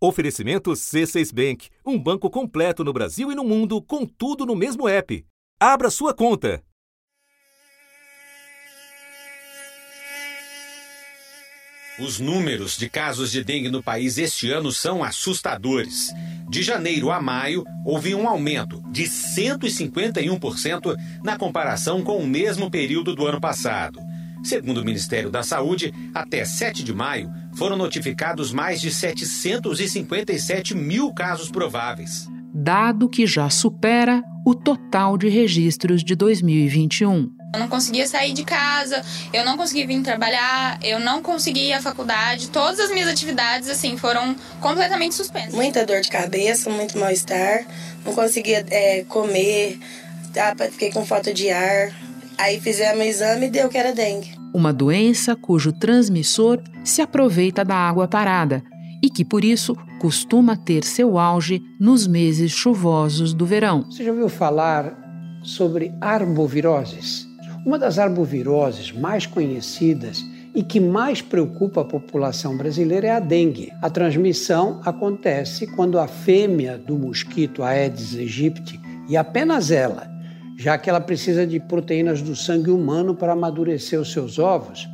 Oferecimento C6 Bank, um banco completo no Brasil e no mundo, com tudo no mesmo app. Abra sua conta. Os números de casos de dengue no país este ano são assustadores. De janeiro a maio, houve um aumento de 151% na comparação com o mesmo período do ano passado. Segundo o Ministério da Saúde, até 7 de maio foram notificados mais de 757 mil casos prováveis. Dado que já supera o total de registros de 2021. Eu não conseguia sair de casa, eu não conseguia vir trabalhar, eu não conseguia ir à faculdade. Todas as minhas atividades, assim, foram completamente suspensas. Muita dor de cabeça, muito mal-estar, não conseguia é, comer, fiquei com falta de ar. Aí fizemos o exame e deu que era dengue. Uma doença cujo transmissor se aproveita da água parada e que, por isso, costuma ter seu auge nos meses chuvosos do verão. Você já ouviu falar sobre arboviroses? Uma das arboviroses mais conhecidas e que mais preocupa a população brasileira é a dengue. A transmissão acontece quando a fêmea do mosquito Aedes aegypti, e apenas ela, já que ela precisa de proteínas do sangue humano para amadurecer os seus ovos,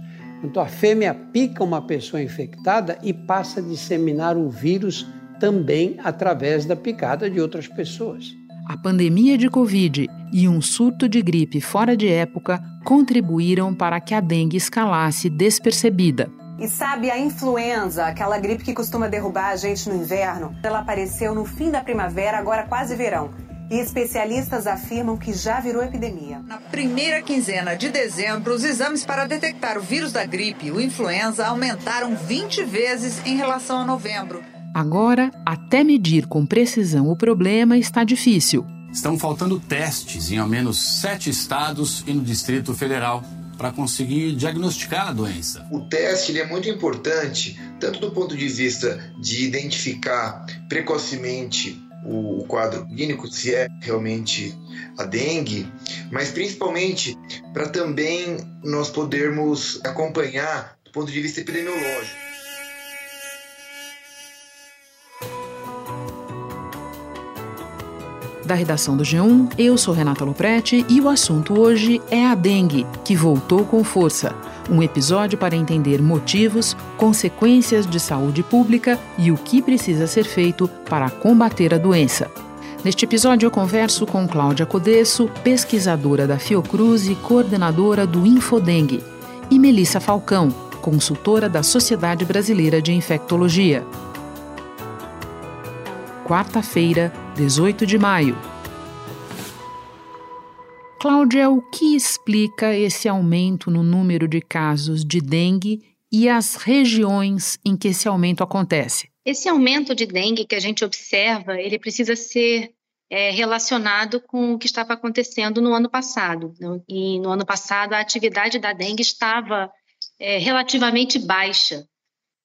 então a fêmea pica uma pessoa infectada e passa a disseminar o vírus também através da picada de outras pessoas. A pandemia de Covid e um surto de gripe fora de época contribuíram para que a dengue escalasse despercebida. E sabe a influenza, aquela gripe que costuma derrubar a gente no inverno? Ela apareceu no fim da primavera, agora quase verão. E especialistas afirmam que já virou epidemia. Na primeira quinzena de dezembro, os exames para detectar o vírus da gripe e o influenza aumentaram 20 vezes em relação a novembro. Agora, até medir com precisão o problema está difícil. Estão faltando testes em ao menos sete estados e no Distrito Federal para conseguir diagnosticar a doença. O teste é muito importante, tanto do ponto de vista de identificar precocemente o quadro clínico, se é realmente a dengue, mas principalmente para também nós podermos acompanhar do ponto de vista epidemiológico. Da redação do G1, eu sou Renata Loprete e o assunto hoje é a dengue, que voltou com força. Um episódio para entender motivos, consequências de saúde pública e o que precisa ser feito para combater a doença. Neste episódio, eu converso com Cláudia Codesso, pesquisadora da Fiocruz e coordenadora do Infodengue, e Melissa Falcão, consultora da Sociedade Brasileira de Infectologia quarta-feira, 18 de maio. Cláudia, o que explica esse aumento no número de casos de dengue e as regiões em que esse aumento acontece? Esse aumento de dengue que a gente observa, ele precisa ser é, relacionado com o que estava acontecendo no ano passado. E no ano passado a atividade da dengue estava é, relativamente baixa.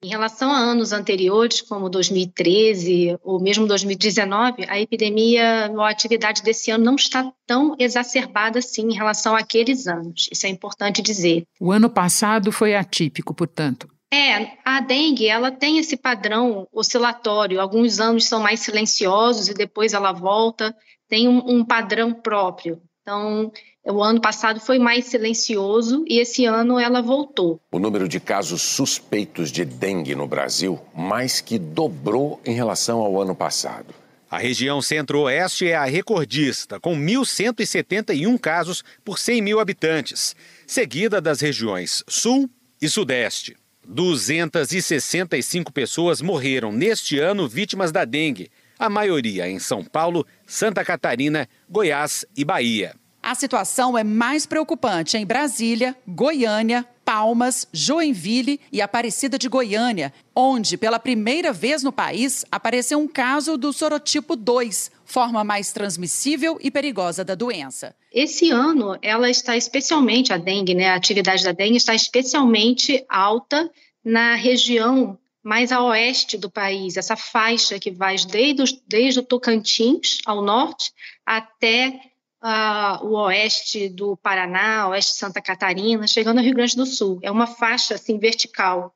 Em relação a anos anteriores, como 2013 ou mesmo 2019, a epidemia ou a atividade desse ano não está tão exacerbada assim em relação àqueles anos. Isso é importante dizer. O ano passado foi atípico, portanto. É, a dengue, ela tem esse padrão oscilatório. Alguns anos são mais silenciosos e depois ela volta. Tem um, um padrão próprio. Então, o ano passado foi mais silencioso e esse ano ela voltou. O número de casos suspeitos de dengue no Brasil mais que dobrou em relação ao ano passado. A região centro-oeste é a recordista, com 1.171 casos por 100 mil habitantes, seguida das regiões sul e sudeste. 265 pessoas morreram neste ano vítimas da dengue, a maioria em São Paulo, Santa Catarina, Goiás e Bahia. A situação é mais preocupante em Brasília, Goiânia, Palmas, Joinville e Aparecida de Goiânia, onde, pela primeira vez no país, apareceu um caso do sorotipo 2, forma mais transmissível e perigosa da doença. Esse ano, ela está especialmente, a dengue, né, a atividade da dengue está especialmente alta na região mais a oeste do país, essa faixa que vai desde, desde o Tocantins, ao norte, até uh, o oeste do Paraná, oeste de Santa Catarina, chegando ao Rio Grande do Sul. É uma faixa assim vertical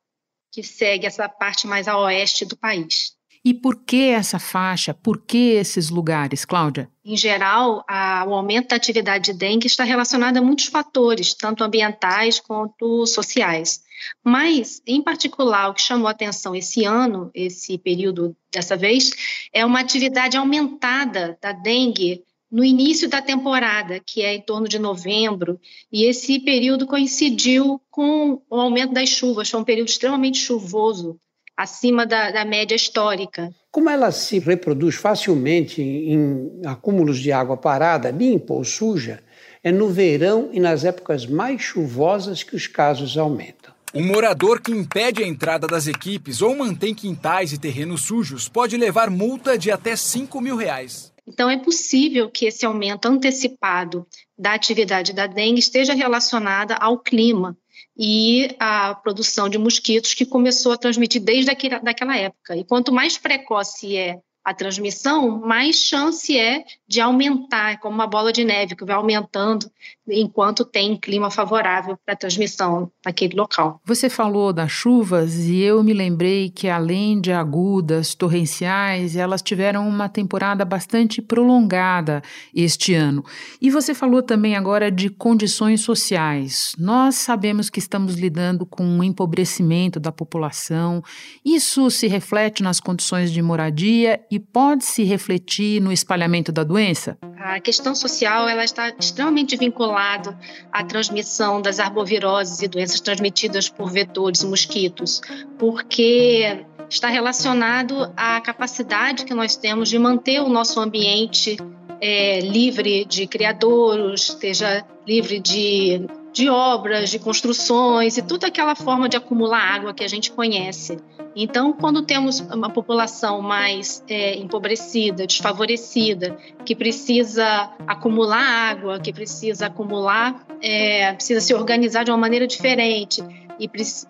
que segue essa parte mais a oeste do país. E por que essa faixa? Por que esses lugares, Cláudia? Em geral, a, o aumento da atividade de dengue está relacionado a muitos fatores, tanto ambientais quanto sociais. Mas, em particular, o que chamou a atenção esse ano, esse período dessa vez, é uma atividade aumentada da dengue no início da temporada, que é em torno de novembro, e esse período coincidiu com o aumento das chuvas, foi um período extremamente chuvoso, acima da, da média histórica. Como ela se reproduz facilmente em acúmulos de água parada, limpa ou suja, é no verão e nas épocas mais chuvosas que os casos aumentam. Um morador que impede a entrada das equipes ou mantém quintais e terrenos sujos pode levar multa de até 5 mil reais. Então, é possível que esse aumento antecipado da atividade da dengue esteja relacionada ao clima e à produção de mosquitos que começou a transmitir desde aquela época. E quanto mais precoce é a transmissão, mais chance é de aumentar, é como uma bola de neve que vai aumentando enquanto tem clima favorável para a transmissão naquele local. Você falou das chuvas e eu me lembrei que além de agudas, torrenciais, elas tiveram uma temporada bastante prolongada este ano. E você falou também agora de condições sociais. Nós sabemos que estamos lidando com um empobrecimento da população. Isso se reflete nas condições de moradia e pode se refletir no espalhamento da doença? A questão social ela está extremamente vinculada à transmissão das arboviroses e doenças transmitidas por vetores e mosquitos, porque está relacionado à capacidade que nós temos de manter o nosso ambiente é, livre de criadouros, esteja livre de de obras, de construções e toda aquela forma de acumular água que a gente conhece. Então, quando temos uma população mais é, empobrecida, desfavorecida, que precisa acumular água, que precisa acumular, é, precisa se organizar de uma maneira diferente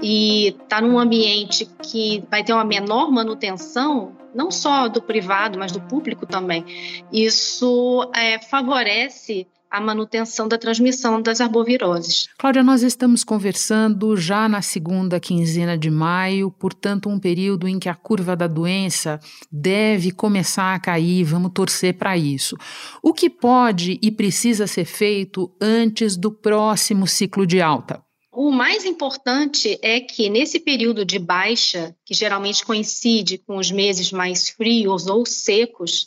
e está num ambiente que vai ter uma menor manutenção, não só do privado, mas do público também, isso é, favorece a manutenção da transmissão das arboviroses. Cláudia, nós estamos conversando já na segunda quinzena de maio, portanto, um período em que a curva da doença deve começar a cair, vamos torcer para isso. O que pode e precisa ser feito antes do próximo ciclo de alta? O mais importante é que nesse período de baixa, que geralmente coincide com os meses mais frios ou secos,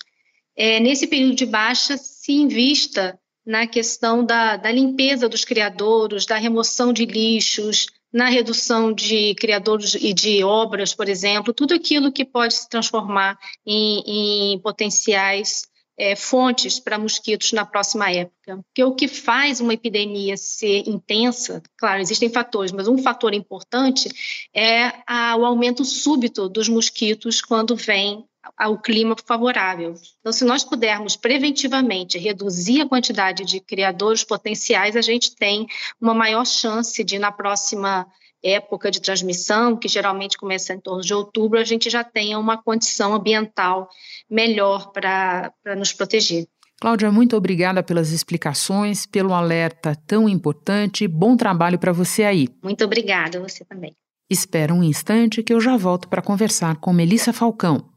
é, nesse período de baixa se invista na questão da, da limpeza dos criadouros, da remoção de lixos, na redução de criadouros e de obras, por exemplo, tudo aquilo que pode se transformar em, em potenciais é, fontes para mosquitos na próxima época. Porque o que faz uma epidemia ser intensa, claro, existem fatores, mas um fator importante é a, o aumento súbito dos mosquitos quando vem ao clima favorável. Então, se nós pudermos preventivamente reduzir a quantidade de criadores potenciais, a gente tem uma maior chance de, na próxima época de transmissão, que geralmente começa em torno de outubro, a gente já tenha uma condição ambiental melhor para nos proteger. Cláudia, muito obrigada pelas explicações, pelo alerta tão importante. Bom trabalho para você aí. Muito obrigada, você também. Espera um instante que eu já volto para conversar com Melissa Falcão.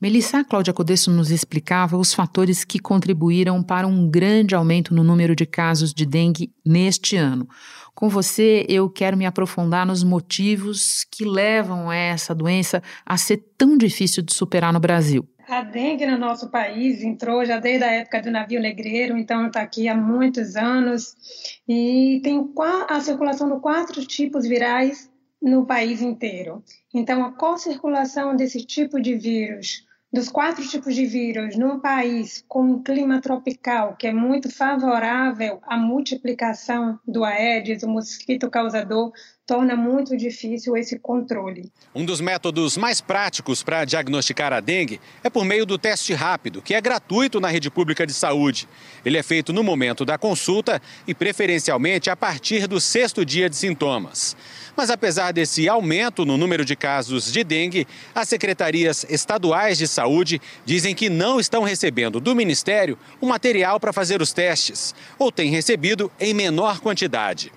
Melissa Cláudia Codesso nos explicava os fatores que contribuíram para um grande aumento no número de casos de dengue neste ano. Com você, eu quero me aprofundar nos motivos que levam essa doença a ser tão difícil de superar no Brasil. A dengue no nosso país entrou já desde a época do navio negreiro, então está aqui há muitos anos e tem a circulação de quatro tipos virais no país inteiro. Então, a co-circulação desse tipo de vírus dos quatro tipos de vírus num país com um clima tropical que é muito favorável à multiplicação do Aedes, o mosquito causador torna muito difícil esse controle. Um dos métodos mais práticos para diagnosticar a dengue é por meio do teste rápido, que é gratuito na rede pública de saúde. Ele é feito no momento da consulta e, preferencialmente, a partir do sexto dia de sintomas. Mas apesar desse aumento no número de casos de dengue, as secretarias estaduais de saúde dizem que não estão recebendo do Ministério o material para fazer os testes, ou têm recebido em menor quantidade.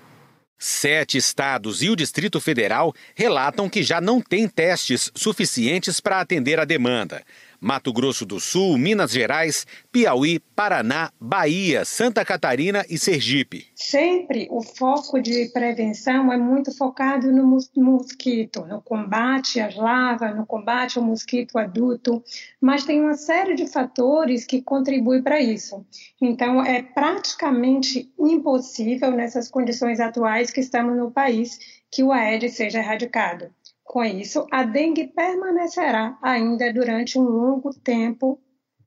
Sete estados e o Distrito Federal relatam que já não têm testes suficientes para atender a demanda. Mato Grosso do Sul, Minas Gerais, Piauí, Paraná, Bahia, Santa Catarina e Sergipe. Sempre o foco de prevenção é muito focado no mosquito, no combate às larvas, no combate ao mosquito adulto, mas tem uma série de fatores que contribuem para isso. Então, é praticamente impossível, nessas condições atuais que estamos no país, que o Aedes seja erradicado. Com isso, a dengue permanecerá ainda durante um longo tempo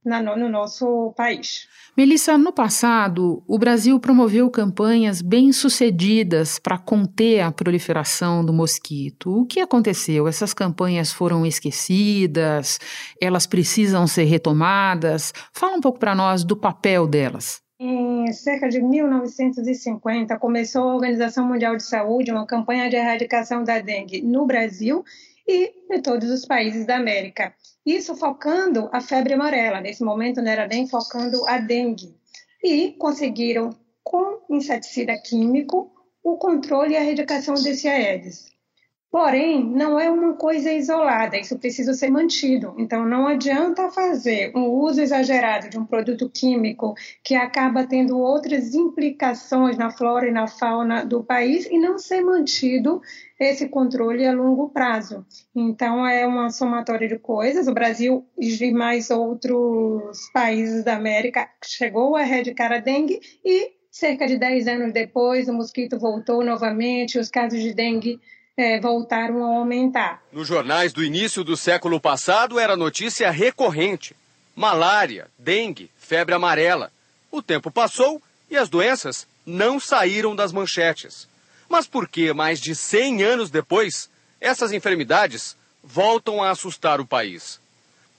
no nosso país. Melissa, no passado, o Brasil promoveu campanhas bem-sucedidas para conter a proliferação do mosquito. O que aconteceu? Essas campanhas foram esquecidas? Elas precisam ser retomadas? Fala um pouco para nós do papel delas. Em cerca de 1950, começou a Organização Mundial de Saúde uma campanha de erradicação da dengue no Brasil e em todos os países da América. Isso focando a febre amarela, nesse momento não era nem focando a dengue. E conseguiram, com inseticida químico, o controle e a erradicação desse Aedes. Porém, não é uma coisa isolada, isso precisa ser mantido. Então, não adianta fazer um uso exagerado de um produto químico que acaba tendo outras implicações na flora e na fauna do país e não ser mantido esse controle a longo prazo. Então, é uma somatória de coisas. O Brasil e mais outros países da América chegou a erradicar a dengue e cerca de 10 anos depois o mosquito voltou novamente, os casos de dengue é, voltaram a aumentar. Nos jornais do início do século passado era notícia recorrente: malária, dengue, febre amarela. O tempo passou e as doenças não saíram das manchetes. Mas por que, mais de 100 anos depois, essas enfermidades voltam a assustar o país?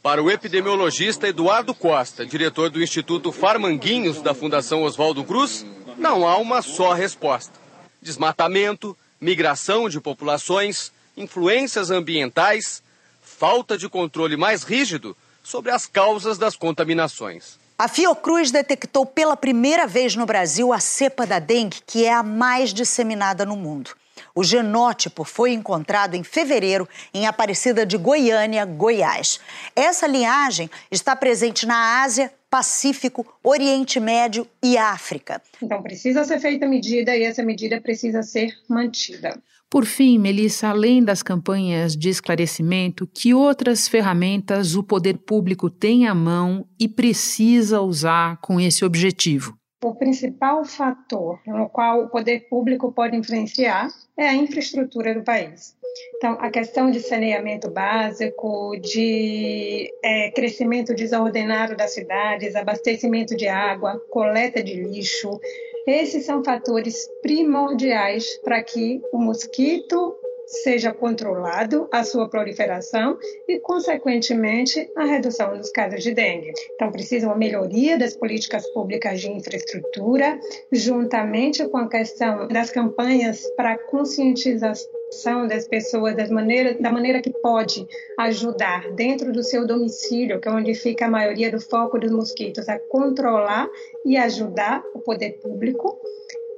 Para o epidemiologista Eduardo Costa, diretor do Instituto Farmanguinhos da Fundação Oswaldo Cruz, não há uma só resposta. Desmatamento, migração de populações, influências ambientais, falta de controle mais rígido sobre as causas das contaminações. A Fiocruz detectou pela primeira vez no Brasil a cepa da dengue, que é a mais disseminada no mundo. O genótipo foi encontrado em fevereiro em Aparecida de Goiânia, Goiás. Essa linhagem está presente na Ásia, Pacífico, Oriente Médio e África. Então precisa ser feita medida e essa medida precisa ser mantida. Por fim, Melissa, além das campanhas de esclarecimento, que outras ferramentas o poder público tem à mão e precisa usar com esse objetivo? O principal fator no qual o poder público pode influenciar é a infraestrutura do país. Então, a questão de saneamento básico, de é, crescimento desordenado das cidades, abastecimento de água, coleta de lixo, esses são fatores primordiais para que o mosquito seja controlado a sua proliferação e, consequentemente, a redução dos casos de dengue. Então, precisa uma melhoria das políticas públicas de infraestrutura, juntamente com a questão das campanhas para conscientização das pessoas das maneiras, da maneira que pode ajudar dentro do seu domicílio, que é onde fica a maioria do foco dos mosquitos, a controlar e ajudar o poder público.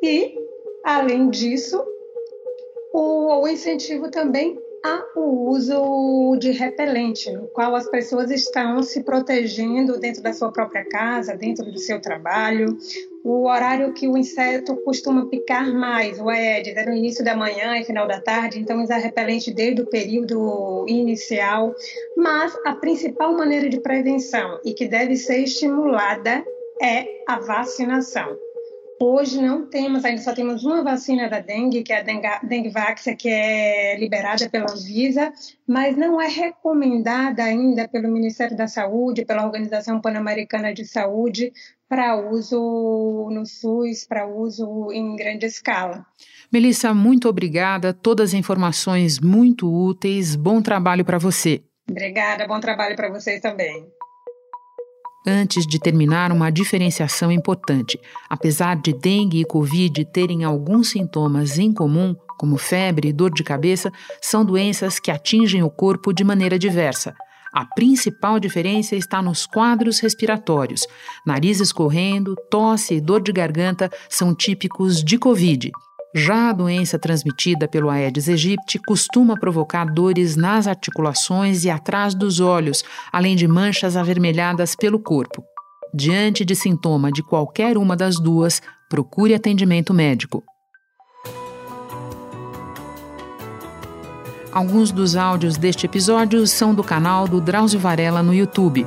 E, além disso, o, o incentivo também o uso de repelente, no qual as pessoas estão se protegendo dentro da sua própria casa, dentro do seu trabalho. O horário que o inseto costuma picar mais, o Aedes, é no início da manhã e final da tarde, então usar repelente desde o período inicial. Mas a principal maneira de prevenção e que deve ser estimulada é a vacinação. Hoje não temos, ainda só temos uma vacina da dengue, que é a Dengvax, que é liberada pela Anvisa, mas não é recomendada ainda pelo Ministério da Saúde, pela Organização Pan-Americana de Saúde, para uso no SUS, para uso em grande escala. Melissa, muito obrigada. Todas as informações muito úteis. Bom trabalho para você. Obrigada, bom trabalho para vocês também. Antes de terminar, uma diferenciação importante. Apesar de dengue e Covid terem alguns sintomas em comum, como febre e dor de cabeça, são doenças que atingem o corpo de maneira diversa. A principal diferença está nos quadros respiratórios. Nariz escorrendo, tosse e dor de garganta são típicos de Covid. Já a doença transmitida pelo Aedes aegypti costuma provocar dores nas articulações e atrás dos olhos, além de manchas avermelhadas pelo corpo. Diante de sintoma de qualquer uma das duas, procure atendimento médico. Alguns dos áudios deste episódio são do canal do Drauzio Varela no YouTube.